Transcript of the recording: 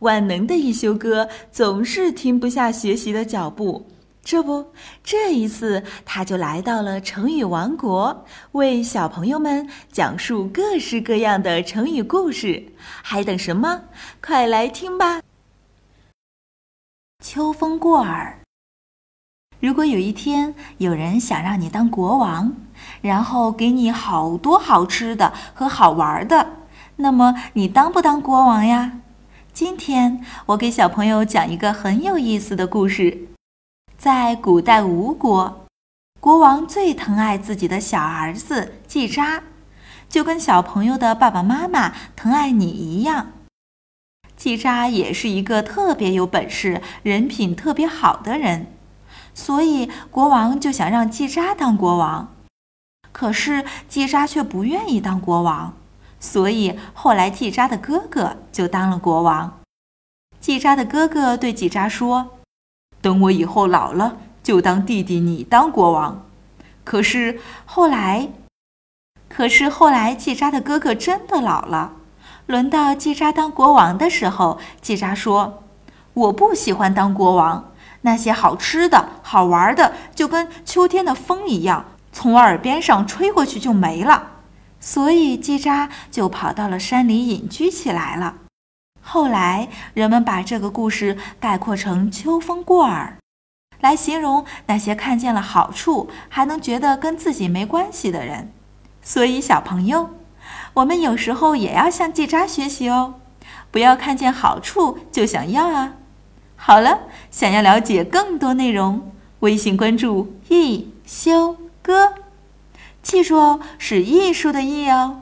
万能的一休哥总是停不下学习的脚步。这不，这一次他就来到了成语王国，为小朋友们讲述各式各样的成语故事。还等什么？快来听吧！秋风过耳。如果有一天有人想让你当国王，然后给你好多好吃的和好玩的，那么你当不当国王呀？今天我给小朋友讲一个很有意思的故事。在古代吴国，国王最疼爱自己的小儿子季札，就跟小朋友的爸爸妈妈疼爱你一样。季札也是一个特别有本事、人品特别好的人，所以国王就想让季札当国王。可是季札却不愿意当国王，所以后来季札的哥哥就当了国王。季札的哥哥对季札说。等我以后老了，就当弟弟你当国王。可是后来，可是后来，季札的哥哥真的老了，轮到季札当国王的时候，季札说：“我不喜欢当国王，那些好吃的好玩的，就跟秋天的风一样，从我耳边上吹过去就没了。”所以季札就跑到了山里隐居起来了。后来，人们把这个故事概括成“秋风过耳”，来形容那些看见了好处还能觉得跟自己没关系的人。所以，小朋友，我们有时候也要向季札学习哦，不要看见好处就想要啊！好了，想要了解更多内容，微信关注“一休哥”，记住哦，是艺术的“艺”哦。